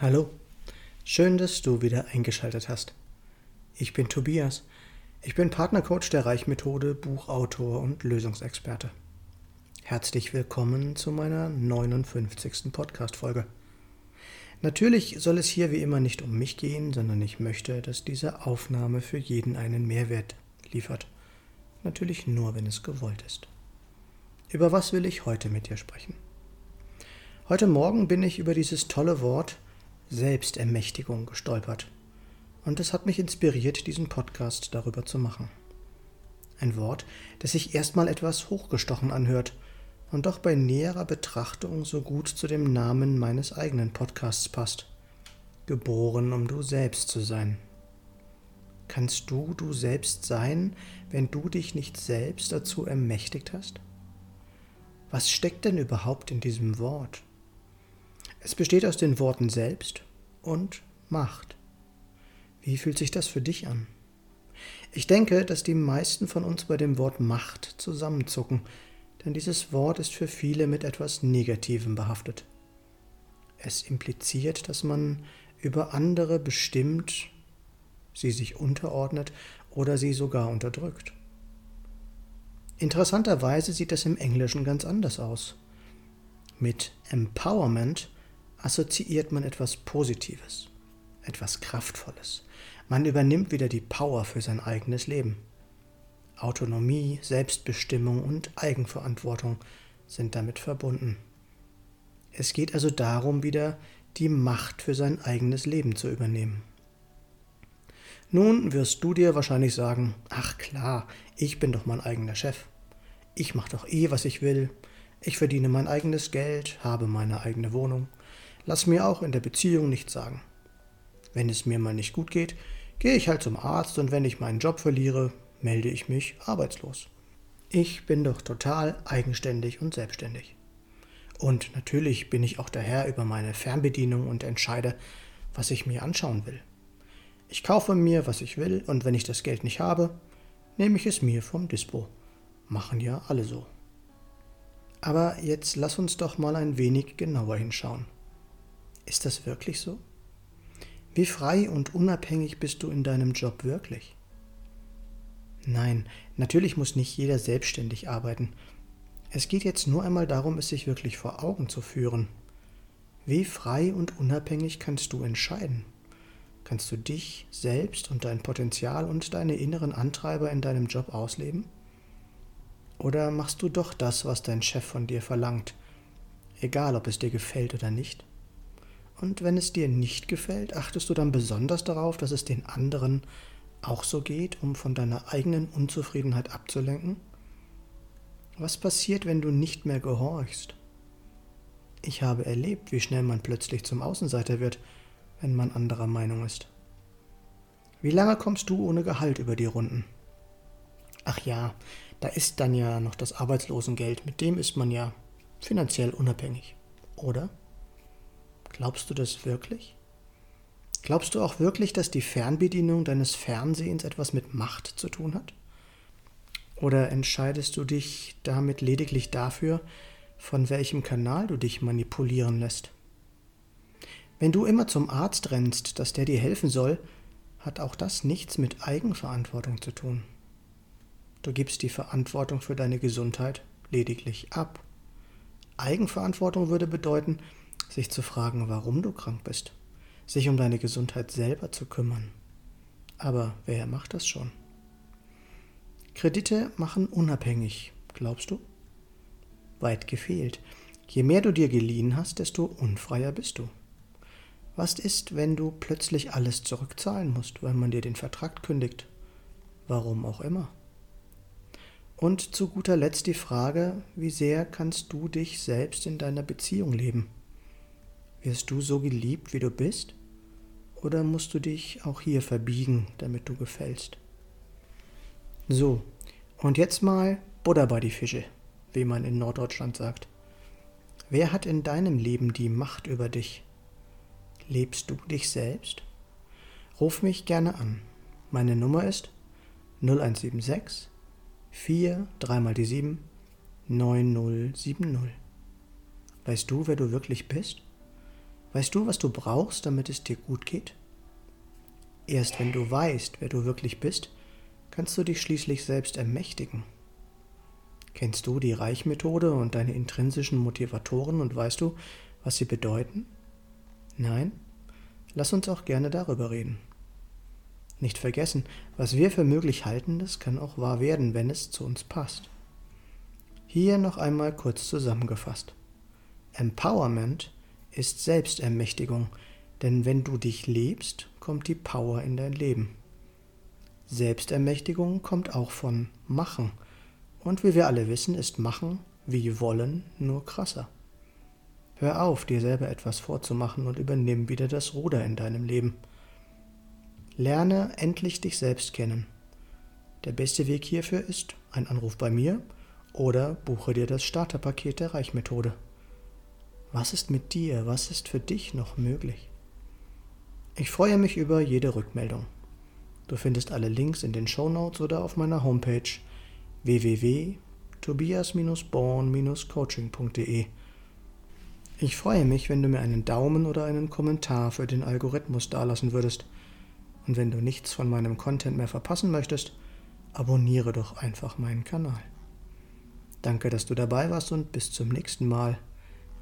Hallo, schön, dass du wieder eingeschaltet hast. Ich bin Tobias. Ich bin Partnercoach der Reichmethode, Buchautor und Lösungsexperte. Herzlich willkommen zu meiner 59. Podcast-Folge. Natürlich soll es hier wie immer nicht um mich gehen, sondern ich möchte, dass diese Aufnahme für jeden einen Mehrwert liefert. Natürlich nur, wenn es gewollt ist. Über was will ich heute mit dir sprechen? Heute Morgen bin ich über dieses tolle Wort Selbstermächtigung gestolpert. Und es hat mich inspiriert, diesen Podcast darüber zu machen. Ein Wort, das sich erstmal etwas hochgestochen anhört und doch bei näherer Betrachtung so gut zu dem Namen meines eigenen Podcasts passt. Geboren, um du selbst zu sein. Kannst du du selbst sein, wenn du dich nicht selbst dazu ermächtigt hast? Was steckt denn überhaupt in diesem Wort? Es besteht aus den Worten selbst und Macht. Wie fühlt sich das für dich an? Ich denke, dass die meisten von uns bei dem Wort Macht zusammenzucken, denn dieses Wort ist für viele mit etwas Negativem behaftet. Es impliziert, dass man über andere bestimmt, sie sich unterordnet oder sie sogar unterdrückt. Interessanterweise sieht das im Englischen ganz anders aus. Mit Empowerment assoziiert man etwas Positives, etwas Kraftvolles. Man übernimmt wieder die Power für sein eigenes Leben. Autonomie, Selbstbestimmung und Eigenverantwortung sind damit verbunden. Es geht also darum, wieder die Macht für sein eigenes Leben zu übernehmen. Nun wirst du dir wahrscheinlich sagen, ach klar, ich bin doch mein eigener Chef. Ich mache doch eh, was ich will. Ich verdiene mein eigenes Geld, habe meine eigene Wohnung. Lass mir auch in der Beziehung nichts sagen. Wenn es mir mal nicht gut geht, gehe ich halt zum Arzt und wenn ich meinen Job verliere, melde ich mich arbeitslos. Ich bin doch total eigenständig und selbstständig. Und natürlich bin ich auch der Herr über meine Fernbedienung und entscheide, was ich mir anschauen will. Ich kaufe mir, was ich will, und wenn ich das Geld nicht habe, nehme ich es mir vom Dispo. Machen ja alle so. Aber jetzt lass uns doch mal ein wenig genauer hinschauen. Ist das wirklich so? Wie frei und unabhängig bist du in deinem Job wirklich? Nein, natürlich muss nicht jeder selbstständig arbeiten. Es geht jetzt nur einmal darum, es sich wirklich vor Augen zu führen. Wie frei und unabhängig kannst du entscheiden? Kannst du dich selbst und dein Potenzial und deine inneren Antreiber in deinem Job ausleben? Oder machst du doch das, was dein Chef von dir verlangt, egal ob es dir gefällt oder nicht? Und wenn es dir nicht gefällt, achtest du dann besonders darauf, dass es den anderen auch so geht, um von deiner eigenen Unzufriedenheit abzulenken? Was passiert, wenn du nicht mehr gehorchst? Ich habe erlebt, wie schnell man plötzlich zum Außenseiter wird, wenn man anderer Meinung ist. Wie lange kommst du ohne Gehalt über die Runden? Ach ja, da ist dann ja noch das Arbeitslosengeld, mit dem ist man ja finanziell unabhängig, oder? Glaubst du das wirklich? Glaubst du auch wirklich, dass die Fernbedienung deines Fernsehens etwas mit Macht zu tun hat? Oder entscheidest du dich damit lediglich dafür, von welchem Kanal du dich manipulieren lässt? Wenn du immer zum Arzt rennst, dass der dir helfen soll, hat auch das nichts mit Eigenverantwortung zu tun. Du gibst die Verantwortung für deine Gesundheit lediglich ab. Eigenverantwortung würde bedeuten, sich zu fragen, warum du krank bist, sich um deine Gesundheit selber zu kümmern. Aber wer macht das schon? Kredite machen unabhängig, glaubst du? Weit gefehlt. Je mehr du dir geliehen hast, desto unfreier bist du. Was ist, wenn du plötzlich alles zurückzahlen musst, weil man dir den Vertrag kündigt? Warum auch immer. Und zu guter Letzt die Frage, wie sehr kannst du dich selbst in deiner Beziehung leben? Wirst du so geliebt, wie du bist? Oder musst du dich auch hier verbiegen, damit du gefällst? So, und jetzt mal Buddha bei die Fische, wie man in Norddeutschland sagt. Wer hat in deinem Leben die Macht über dich? Lebst du dich selbst? Ruf mich gerne an. Meine Nummer ist 0176 4 3 mal die 7 9070. Weißt du, wer du wirklich bist? Weißt du, was du brauchst, damit es dir gut geht? Erst wenn du weißt, wer du wirklich bist, kannst du dich schließlich selbst ermächtigen. Kennst du die Reichmethode und deine intrinsischen Motivatoren und weißt du, was sie bedeuten? Nein? Lass uns auch gerne darüber reden. Nicht vergessen, was wir für möglich halten, das kann auch wahr werden, wenn es zu uns passt. Hier noch einmal kurz zusammengefasst. Empowerment ist Selbstermächtigung, denn wenn du dich lebst, kommt die Power in dein Leben. Selbstermächtigung kommt auch von Machen. Und wie wir alle wissen, ist Machen wie Wollen nur krasser. Hör auf, dir selber etwas vorzumachen und übernimm wieder das Ruder in deinem Leben. Lerne endlich dich selbst kennen. Der beste Weg hierfür ist ein Anruf bei mir oder buche dir das Starterpaket der Reichmethode. Was ist mit dir? Was ist für dich noch möglich? Ich freue mich über jede Rückmeldung. Du findest alle Links in den Show Notes oder auf meiner Homepage www.tobias-born-coaching.de. Ich freue mich, wenn du mir einen Daumen oder einen Kommentar für den Algorithmus dalassen würdest. Und wenn du nichts von meinem Content mehr verpassen möchtest, abonniere doch einfach meinen Kanal. Danke, dass du dabei warst und bis zum nächsten Mal